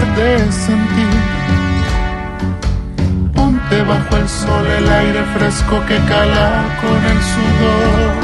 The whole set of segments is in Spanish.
De sentir? Ponte bajo el sol el aire fresco que cala con el sudor.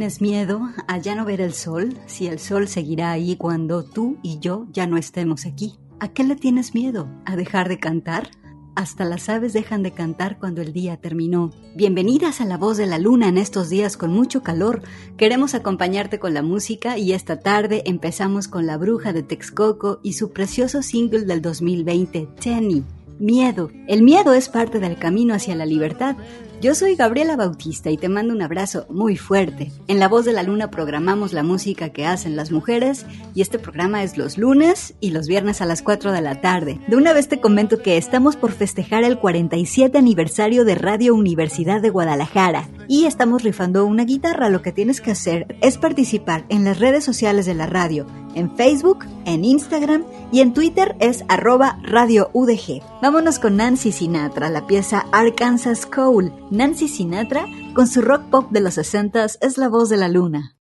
Tienes miedo a ya no ver el sol si el sol seguirá ahí cuando tú y yo ya no estemos aquí? ¿A qué le tienes miedo? ¿A dejar de cantar? Hasta las aves dejan de cantar cuando el día terminó. Bienvenidas a La Voz de la Luna en estos días con mucho calor. Queremos acompañarte con la música y esta tarde empezamos con La Bruja de Texcoco y su precioso single del 2020, Tenny. Miedo. El miedo es parte del camino hacia la libertad, Yo soy Gabriela Bautista y te mando un abrazo muy fuerte. En La Voz de la Luna programamos la música que hacen las mujeres y este programa es los lunes y los viernes a las 4 de la tarde. De una vez te comento que estamos por festejar el 47 aniversario de Radio Universidad de Guadalajara y estamos rifando una guitarra. Lo que tienes que hacer es participar en las redes sociales de la radio, en Facebook, en Instagram y en Twitter es arroba Radio UDG. Vámonos con Nancy Sinatra, la pieza Arkansas Cole. Nancy Sinatra, con su rock pop de los 60 es la voz de la luna.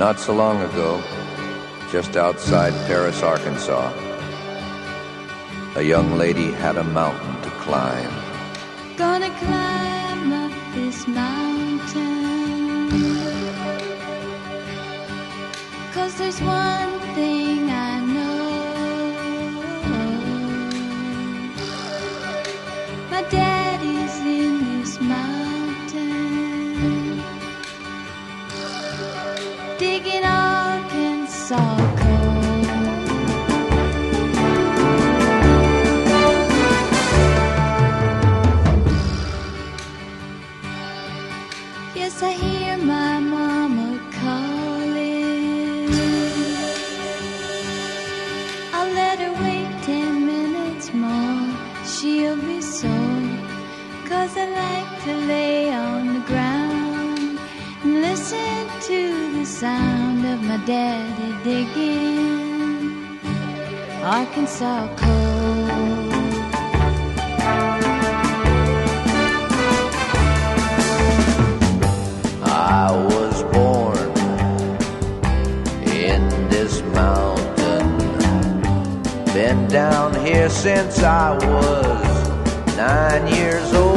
Not so long ago, just outside Paris, Arkansas, a young lady had a mountain to climb. Gonna climb up this mountain. Cause there's one thing I know. My daddy's I hear my mama calling. I'll let her wait ten minutes more. She'll be sore. Cause I like to lay on the ground and listen to the sound of my daddy digging. Arkansas coal. Down here since I was nine years old,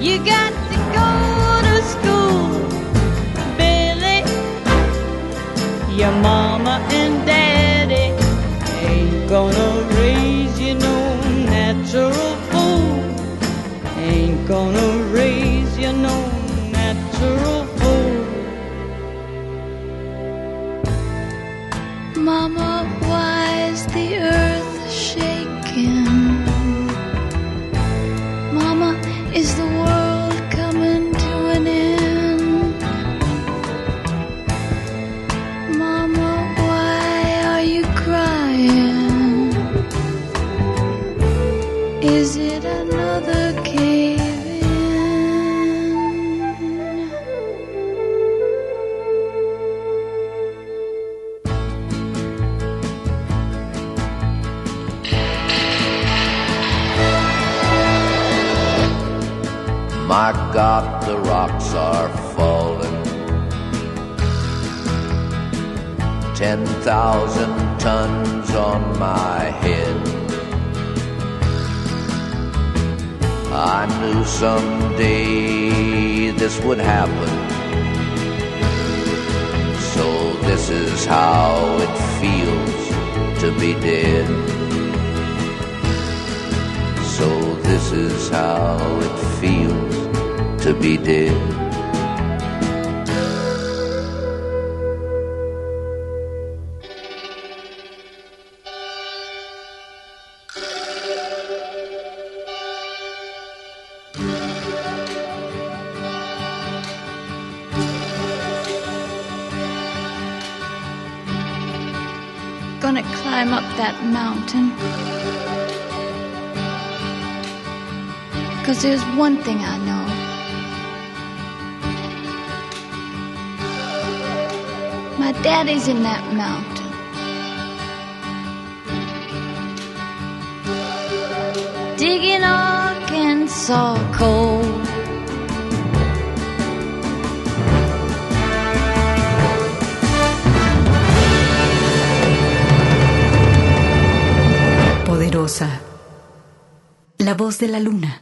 you got 10,000 tons on my head. I knew someday this would happen. So this is how it feels to be dead. So this is how it feels to be dead. That mountain. Cause there's one thing I know. My daddy's in that mountain. Digging Arkansas coal. La voz de la luna.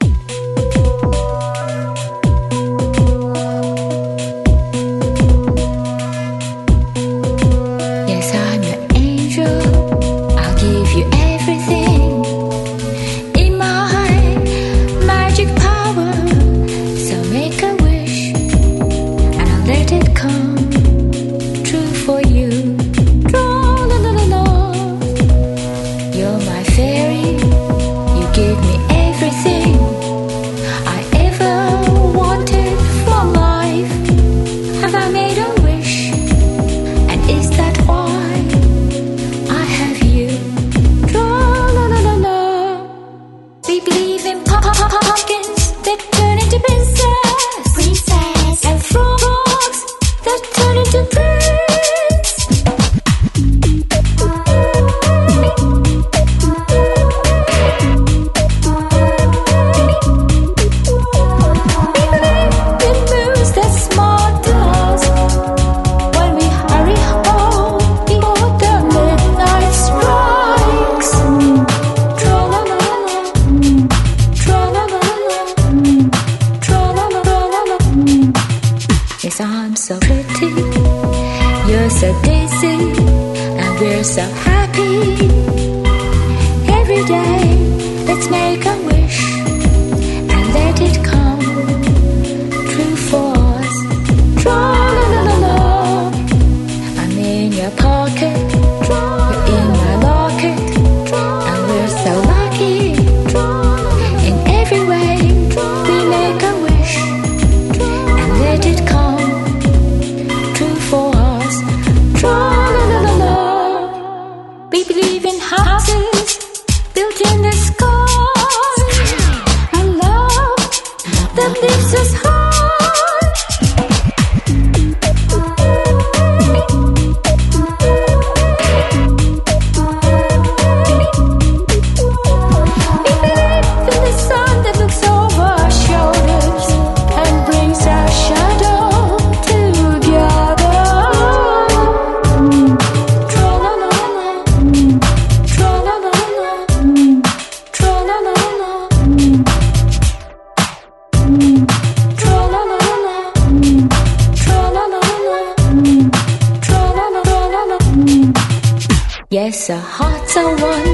Hearts are one,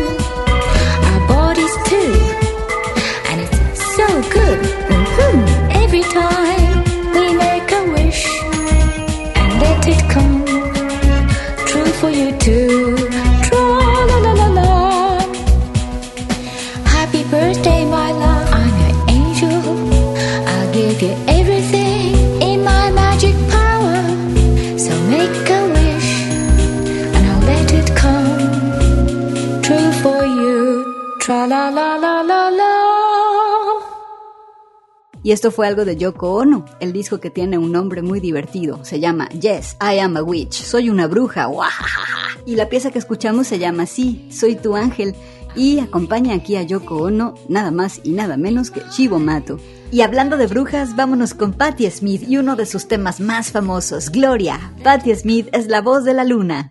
our bodies too, and it's so good mm-hmm. every time we make a wish and let it come true for you too. Y esto fue algo de Yoko Ono, el disco que tiene un nombre muy divertido. Se llama Yes, I am a witch. Soy una bruja. Y la pieza que escuchamos se llama Sí, soy tu ángel. Y acompaña aquí a Yoko Ono, nada más y nada menos que Chivo Mato. Y hablando de brujas, vámonos con Patti Smith y uno de sus temas más famosos, Gloria. Patti Smith es la voz de la luna.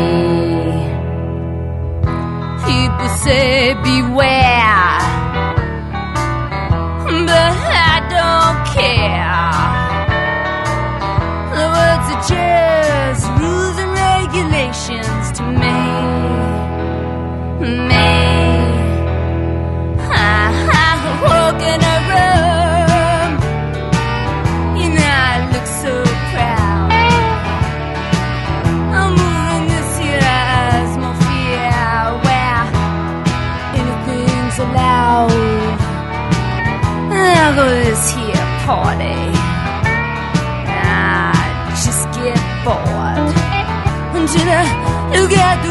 people say beware. together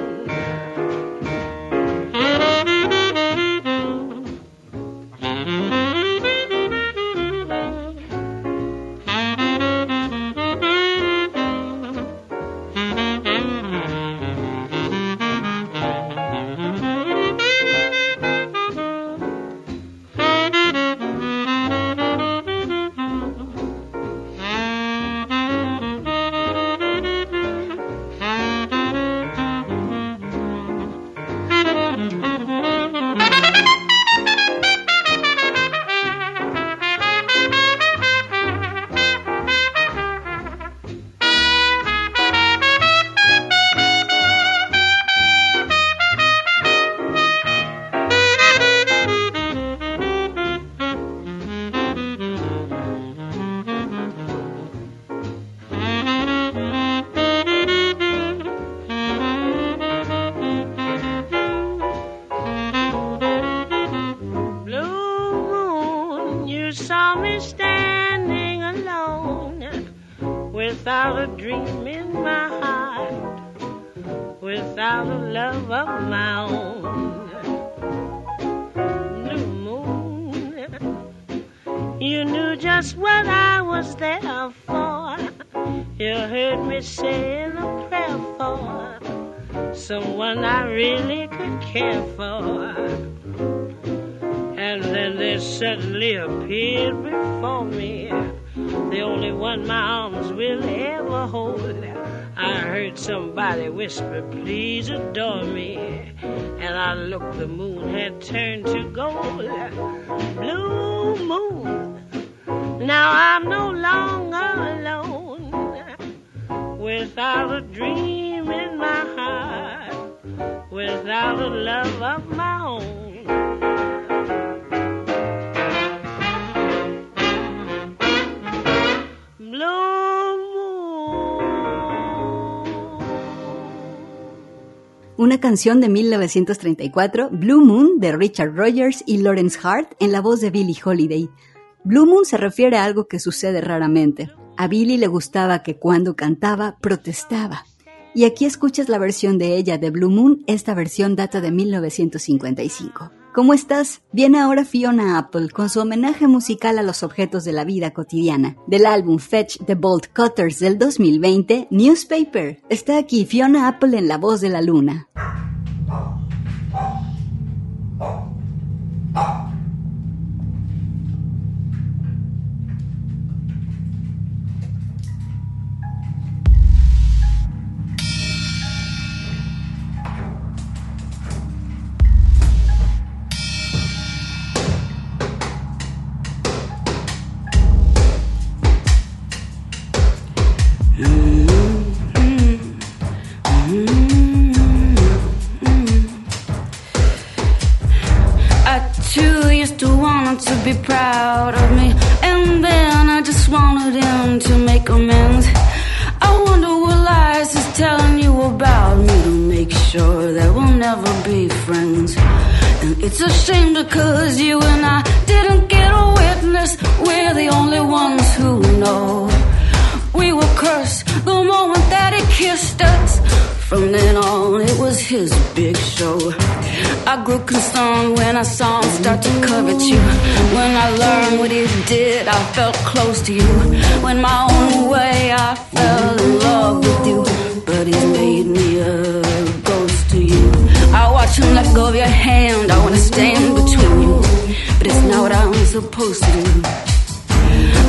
Appeared before me the only one my arms will ever hold. I heard somebody whisper, please adore me. And I looked, the moon had turned to gold. Blue moon, now I'm no longer alone. Without a dream in my heart, without a love of my own. Una canción de 1934, Blue Moon, de Richard Rogers y Lawrence Hart, en la voz de Billie Holiday. Blue Moon se refiere a algo que sucede raramente. A Billie le gustaba que cuando cantaba, protestaba. Y aquí escuchas la versión de ella de Blue Moon, esta versión data de 1955. ¿Cómo estás? Viene ahora Fiona Apple con su homenaje musical a los objetos de la vida cotidiana. Del álbum Fetch the Bolt Cutters del 2020, Newspaper. Está aquí Fiona Apple en La Voz de la Luna. A because you and I didn't get a witness. We're the only ones who know. We were cursed the moment that he kissed us. From then on, it was his big show. I grew concerned when I saw him start to covet you. When I learned what he did, I felt close to you. When my own way, I fell in love with you. But he's made me Watch him let go of your hand. I wanna stand between you. But it's not what I'm supposed to do.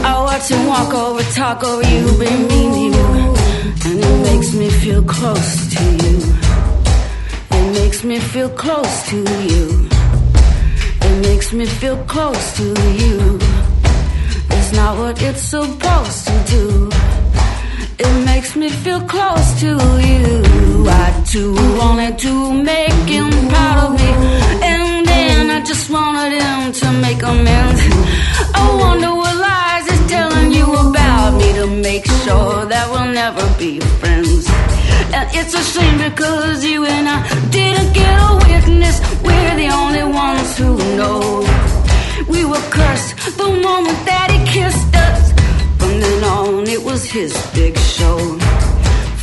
I watch him walk over, talk over you, be mean to you. And it makes me feel close to you. It makes me feel close to you. It makes me feel close to you. It's not what it's supposed to do. It makes me feel close to you. I too wanted to make him proud of me. And then I just wanted him to make amends. I wonder what lies he's telling you about me to make sure that we'll never be friends. And it's a shame because you and I didn't get a witness. We're the only ones who know. We were cursed the moment that he kissed us. From then on, it was his big show.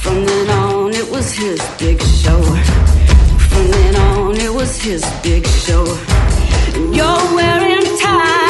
From then on, it was his big show. From then on, it was his big show. You're wearing time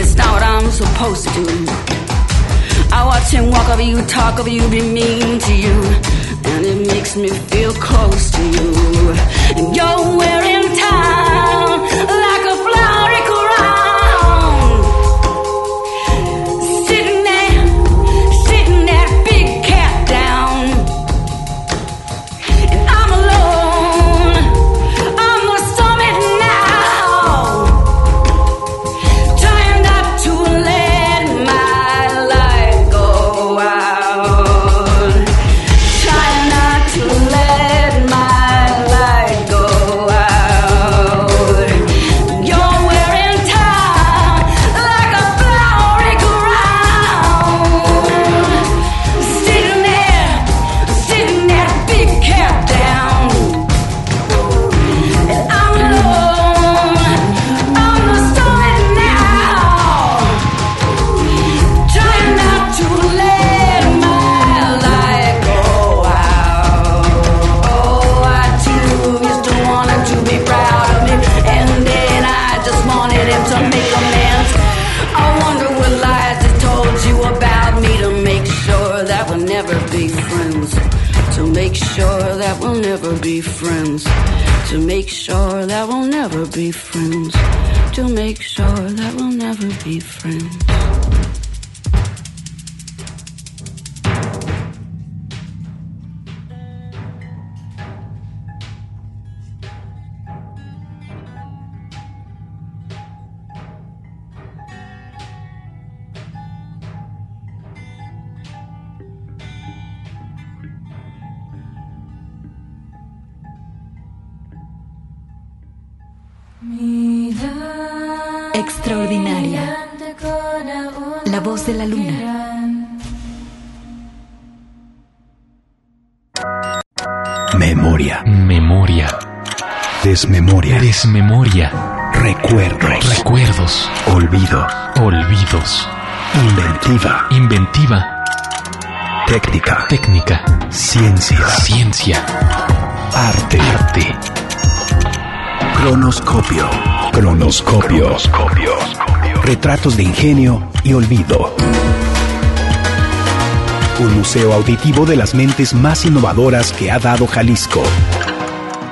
it's not what I'm supposed to do. I watch him walk over you, talk over you, be mean to you. And it makes me feel close to you. And you're friends. To make sure that we'll never be friends. To make sure that we'll never be friends. Desmemoria. Desmemoria. Recuerdos. Recuerdos. Olvido. Olvidos. Inventiva. Inventiva. Técnica. Técnica. Ciencia. Ciencia. Arte. Arte. Cronoscopio. Cronoscopio. Retratos de ingenio y olvido. Un museo auditivo de las mentes más innovadoras que ha dado Jalisco.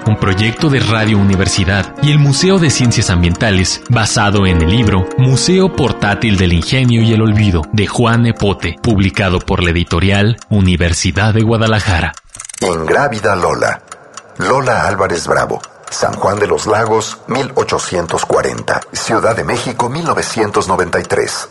Un proyecto de Radio Universidad y el Museo de Ciencias Ambientales basado en el libro Museo Portátil del Ingenio y el Olvido de Juan Epote, publicado por la editorial Universidad de Guadalajara. Ingrávida Lola. Lola Álvarez Bravo. San Juan de los Lagos, 1840. Ciudad de México, 1993.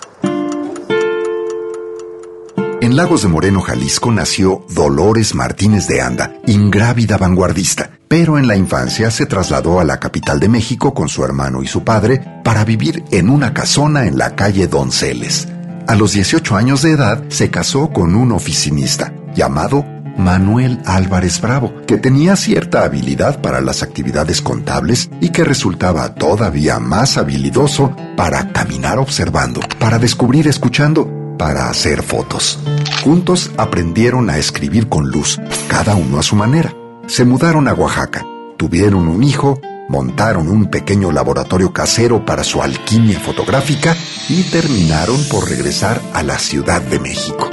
En Lagos de Moreno, Jalisco, nació Dolores Martínez de Anda, ingrávida vanguardista, pero en la infancia se trasladó a la capital de México con su hermano y su padre para vivir en una casona en la calle Donceles. A los 18 años de edad se casó con un oficinista llamado Manuel Álvarez Bravo, que tenía cierta habilidad para las actividades contables y que resultaba todavía más habilidoso para caminar observando, para descubrir escuchando, para hacer fotos. Juntos aprendieron a escribir con luz, cada uno a su manera. Se mudaron a Oaxaca, tuvieron un hijo, montaron un pequeño laboratorio casero para su alquimia fotográfica y terminaron por regresar a la Ciudad de México.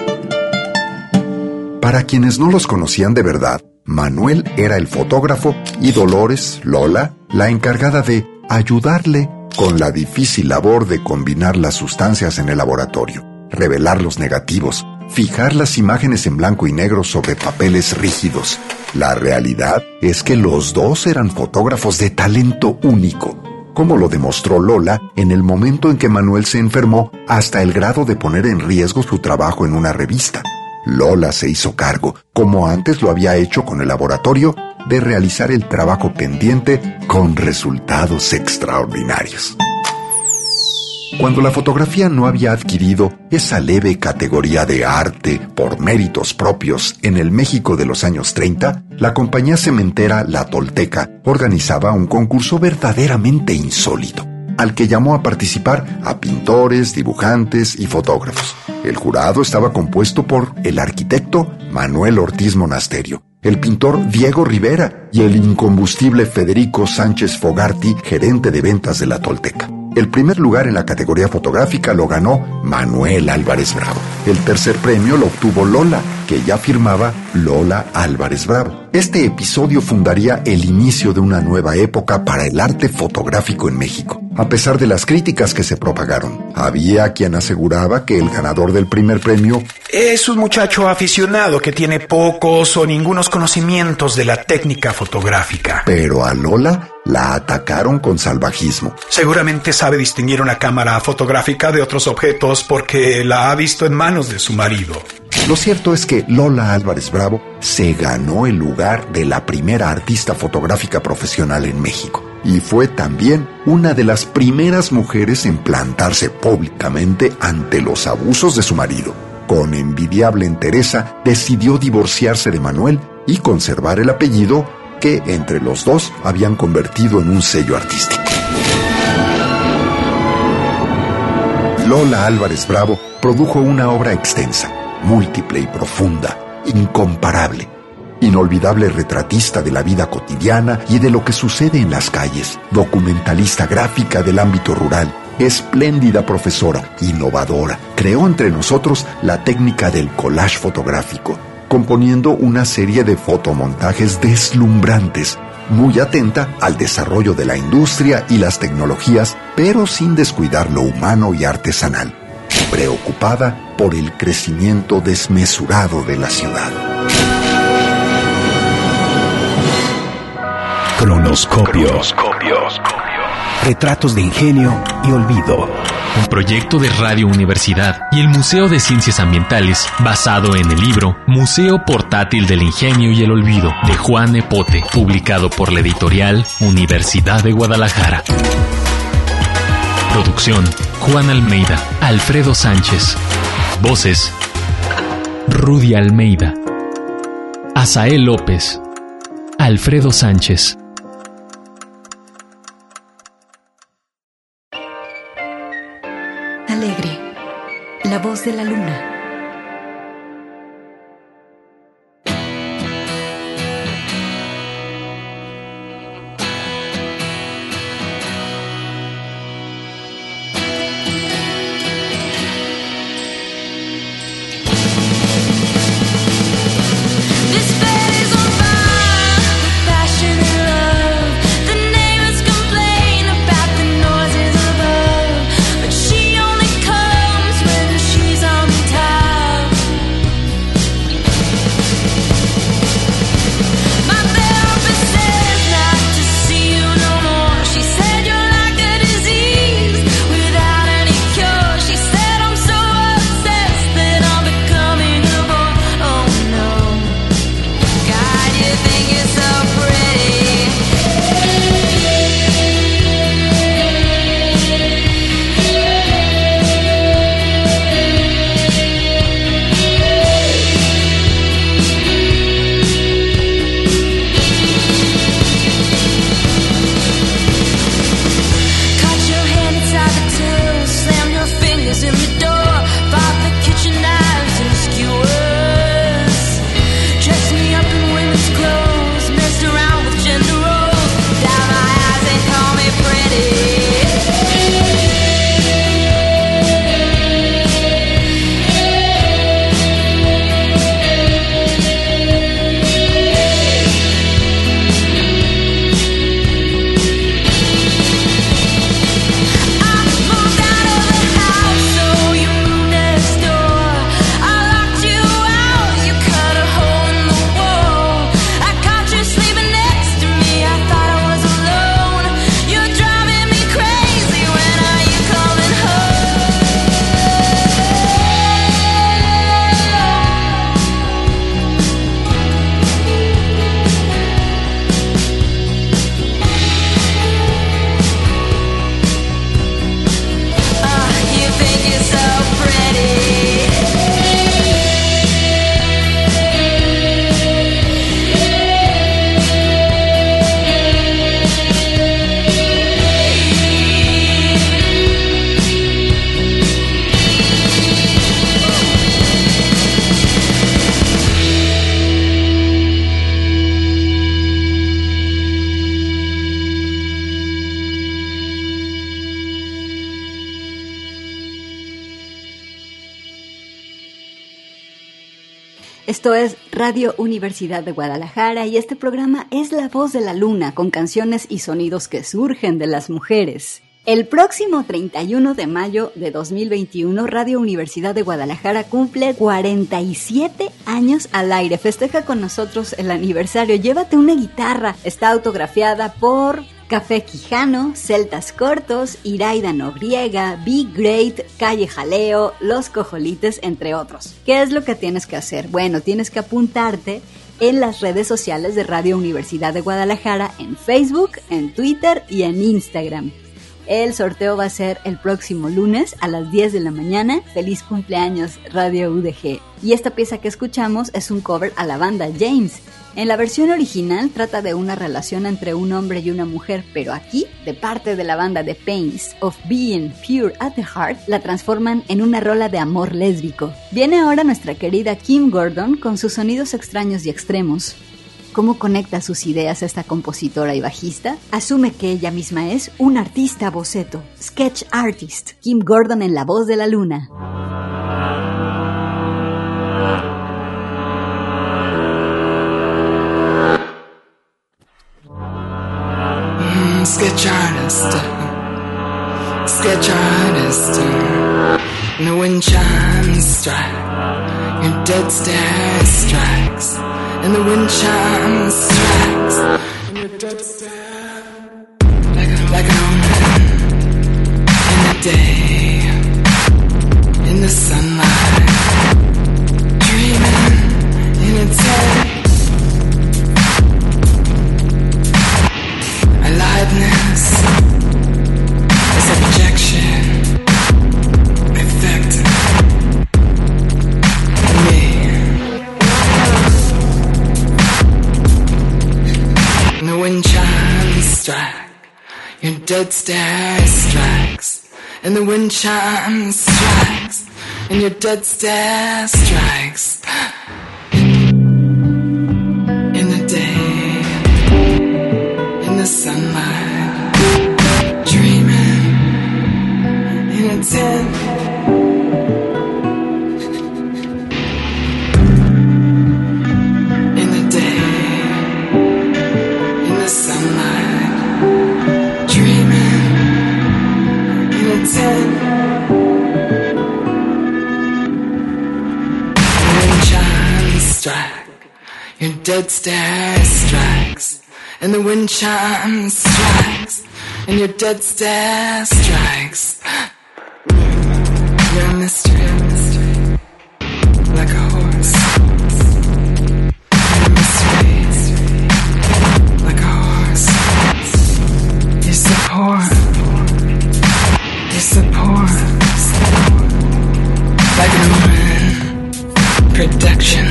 Para quienes no los conocían de verdad, Manuel era el fotógrafo y Dolores, Lola, la encargada de ayudarle con la difícil labor de combinar las sustancias en el laboratorio, revelar los negativos, fijar las imágenes en blanco y negro sobre papeles rígidos. La realidad es que los dos eran fotógrafos de talento único, como lo demostró Lola en el momento en que Manuel se enfermó hasta el grado de poner en riesgo su trabajo en una revista. Lola se hizo cargo, como antes lo había hecho con el laboratorio, de realizar el trabajo pendiente con resultados extraordinarios. Cuando la fotografía no había adquirido esa leve categoría de arte por méritos propios en el México de los años 30, la compañía cementera La Tolteca organizaba un concurso verdaderamente insólito al que llamó a participar a pintores, dibujantes y fotógrafos. El jurado estaba compuesto por el arquitecto Manuel Ortiz Monasterio, el pintor Diego Rivera y el incombustible Federico Sánchez Fogarty, gerente de ventas de la Tolteca. El primer lugar en la categoría fotográfica lo ganó Manuel Álvarez Bravo. El tercer premio lo obtuvo Lola, que ya firmaba Lola Álvarez Bravo. Este episodio fundaría el inicio de una nueva época para el arte fotográfico en México. A pesar de las críticas que se propagaron, había quien aseguraba que el ganador del primer premio es un muchacho aficionado que tiene pocos o ningunos conocimientos de la técnica fotográfica. Pero a Lola la atacaron con salvajismo. Seguramente sabe distinguir una cámara fotográfica de otros objetos porque la ha visto en manos de su marido. Lo cierto es que Lola Álvarez Bravo se ganó el lugar de la primera artista fotográfica profesional en México y fue también una de las primeras mujeres en plantarse públicamente ante los abusos de su marido. Con envidiable entereza decidió divorciarse de Manuel y conservar el apellido que entre los dos habían convertido en un sello artístico. Lola Álvarez Bravo produjo una obra extensa, múltiple y profunda, incomparable, inolvidable retratista de la vida cotidiana y de lo que sucede en las calles, documentalista gráfica del ámbito rural, espléndida profesora, innovadora, creó entre nosotros la técnica del collage fotográfico, componiendo una serie de fotomontajes deslumbrantes, muy atenta al desarrollo de la industria y las tecnologías, pero sin descuidar lo humano y artesanal, preocupada por el crecimiento desmesurado de la ciudad. Cronoscopio. Retratos de ingenio y olvido. Un proyecto de Radio Universidad y el Museo de Ciencias Ambientales basado en el libro Museo Portátil del Ingenio y el Olvido de Juan Epote, publicado por la editorial Universidad de Guadalajara. Producción Juan Almeida, Alfredo Sánchez. Voces Rudy Almeida, Asael López, Alfredo Sánchez. Alegre, la voz de la luna. Esto es Radio Universidad de Guadalajara y este programa es La Voz de la Luna con canciones y sonidos que surgen de las mujeres. El próximo 31 de mayo de 2021, Radio Universidad de Guadalajara cumple 47 años al aire. Festeja con nosotros el aniversario. Llévate una guitarra. Está autografiada por Café Quijano, Celtas Cortos, Iraida Noriega, Be Great, Calle Jaleo, Los Cojolites, entre otros. ¿Qué es lo que tienes que hacer? Bueno, tienes que apuntarte en las redes sociales de Radio Universidad de Guadalajara, en Facebook, en Twitter y en Instagram. El sorteo va a ser el próximo lunes a las 10 de la mañana. Feliz cumpleaños Radio UDG. Y esta pieza que escuchamos es un cover a la banda James. En la versión original trata de una relación entre un hombre y una mujer, pero aquí, de parte de la banda The Pains of Being Pure at the Heart, la transforman en una rola de amor lésbico. Viene ahora nuestra querida Kim Gordon con sus sonidos extraños y extremos. ¿Cómo conecta sus ideas esta compositora y bajista? Asume que ella misma es un artista boceto, sketch artist, Kim Gordon en la voz de la luna. Mm, sketch artist, sketch artist. The wind chimes strike, your dead stare strikes, and the wind chimes strikes, and your dead stare like a, like an omen. In the day, in the sunlight, dreaming in its head. Dead stare strikes, and the wind chimes strikes, and your dead stare strikes. In the day in the sunlight, dreaming in a tent. Dead stare strikes and the wind chimes strikes, and your dead stare strikes. You're a mystery, mystery, like a horse. You're a mystery, like a horse. You support, you support, like an omen, production,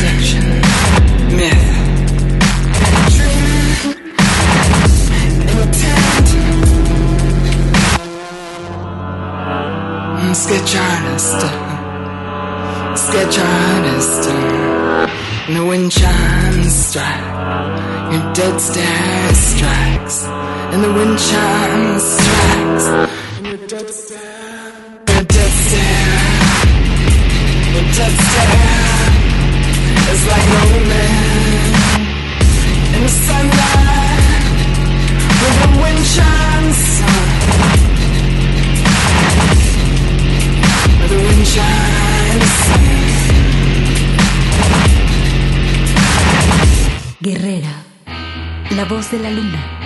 Artist, sketch artist, and the wind chimes strike, your dead stare strikes, and the wind chimes strikes, and your dead stare, your dead stare, your dead stare is like no man. In the sunlight when the wind chimes. Guerrera, la voz de la luna.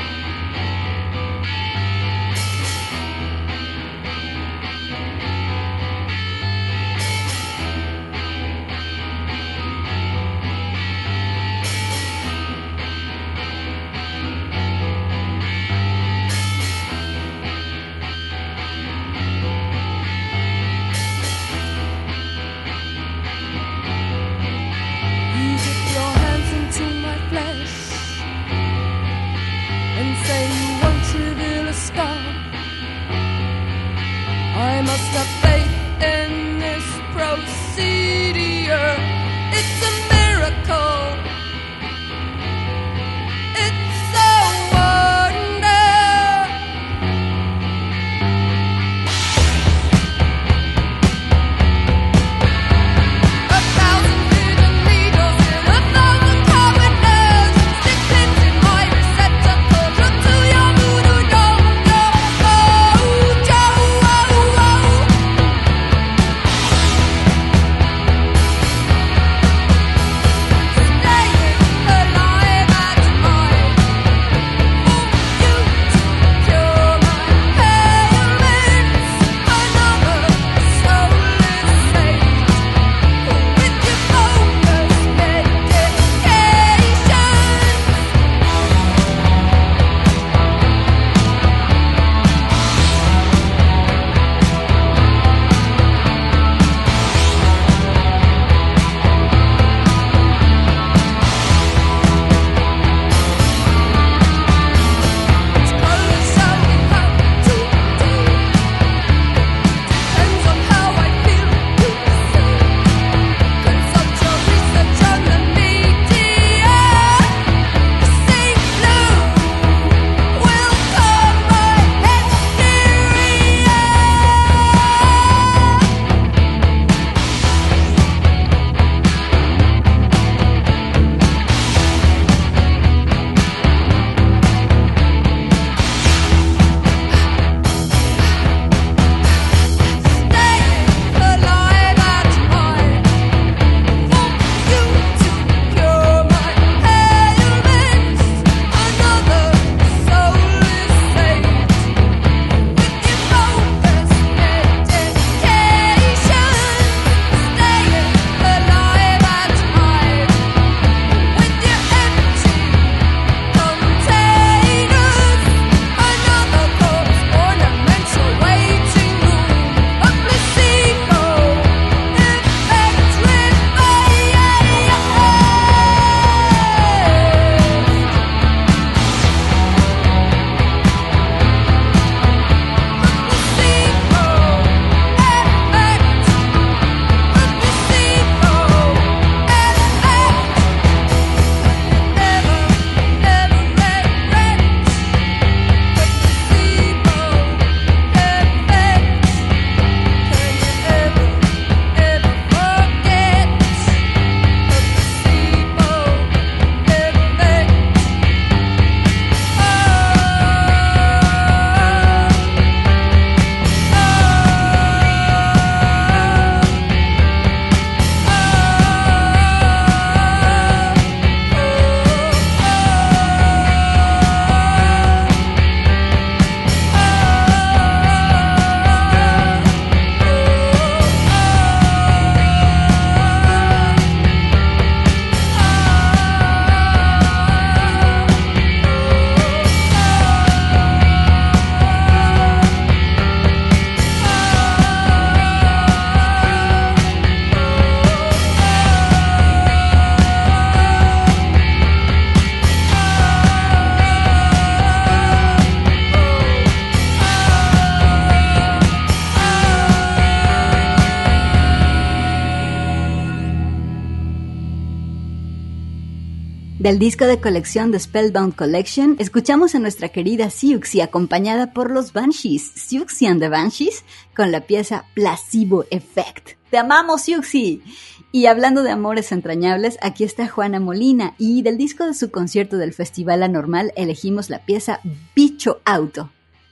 Del disco de colección de Spellbound Collection, escuchamos a nuestra querida Siuxi acompañada por los Banshees, Siuxi and the Banshees, con la pieza Placebo Effect. ¡Te amamos, Siuxi! Y hablando de amores entrañables, aquí está Juana Molina y del disco de su concierto del Festival Anormal elegimos la pieza Bicho Auto.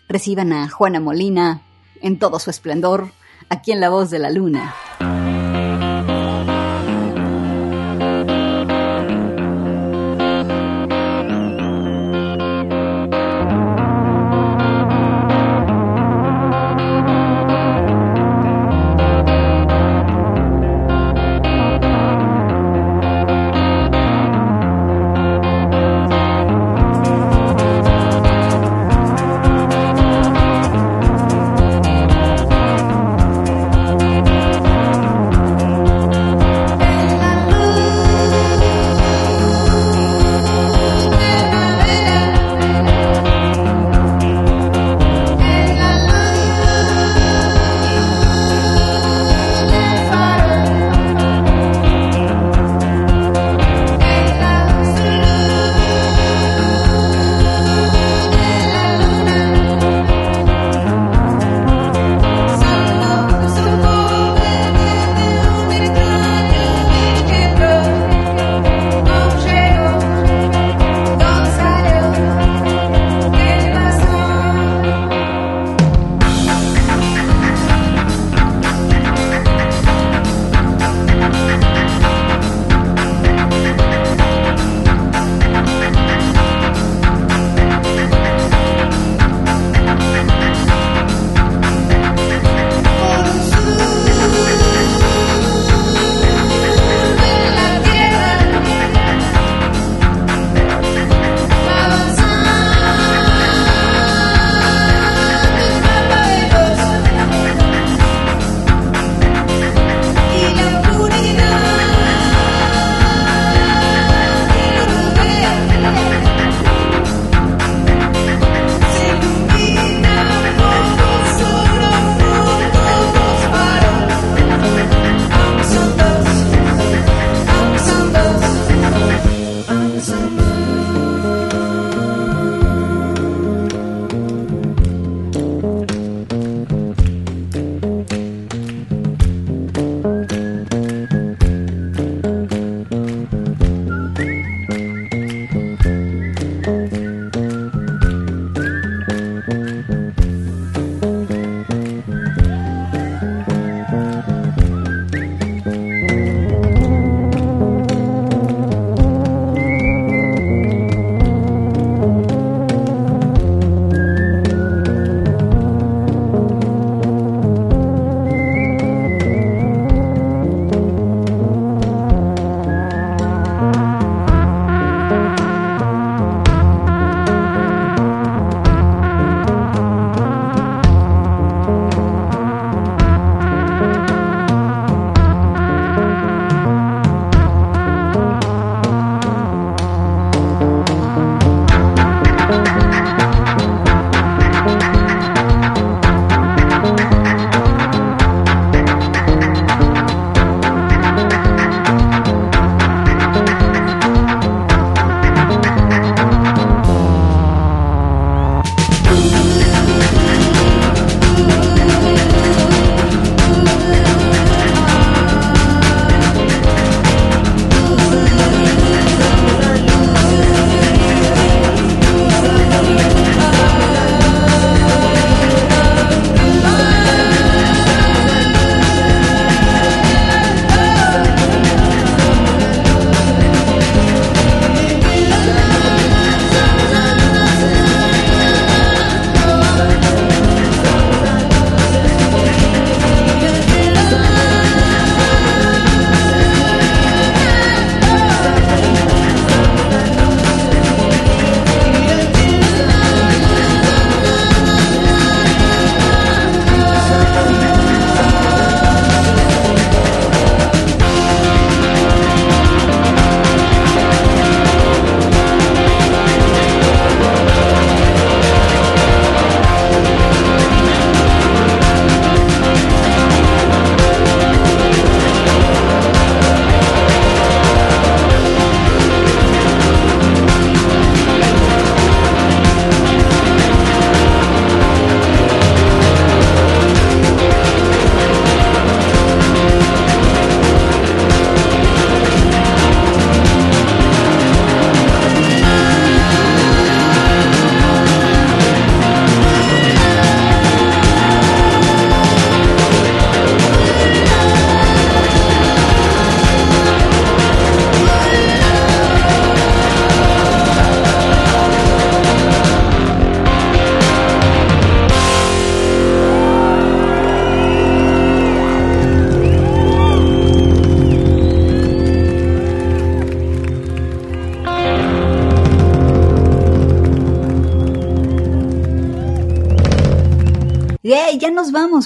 Reciban a Juana Molina en todo su esplendor, aquí en La Voz de la Luna.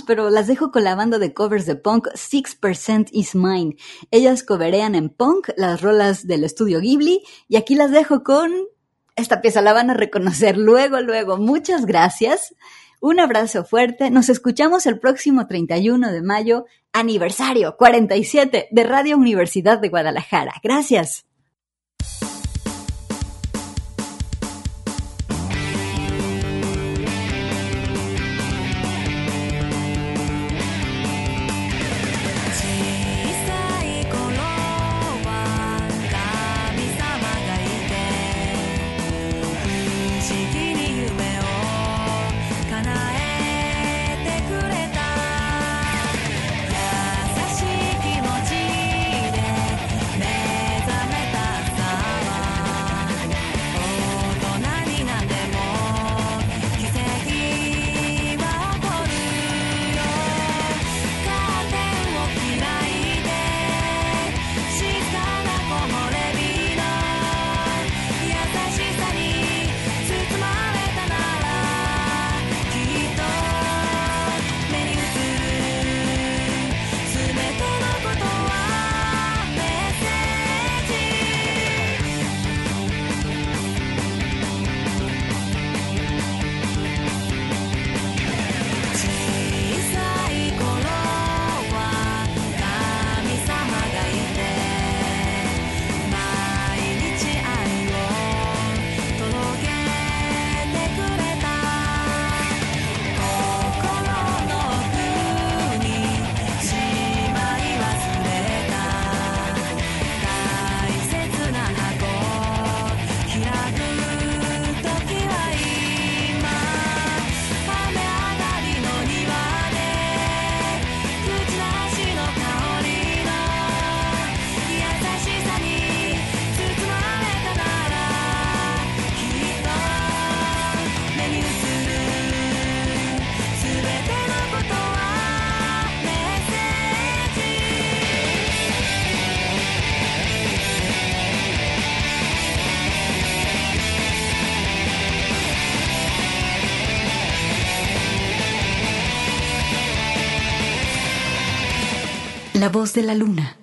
Pero las dejo con la banda de covers de punk 6% is Mine. Ellas coverean en punk las rolas del estudio Ghibli y aquí las dejo con esta pieza, la van a reconocer luego, luego. Muchas gracias. Un abrazo fuerte. Nos escuchamos el próximo 31 de mayo, aniversario 47 de Radio Universidad de Guadalajara. Gracias. De la luna.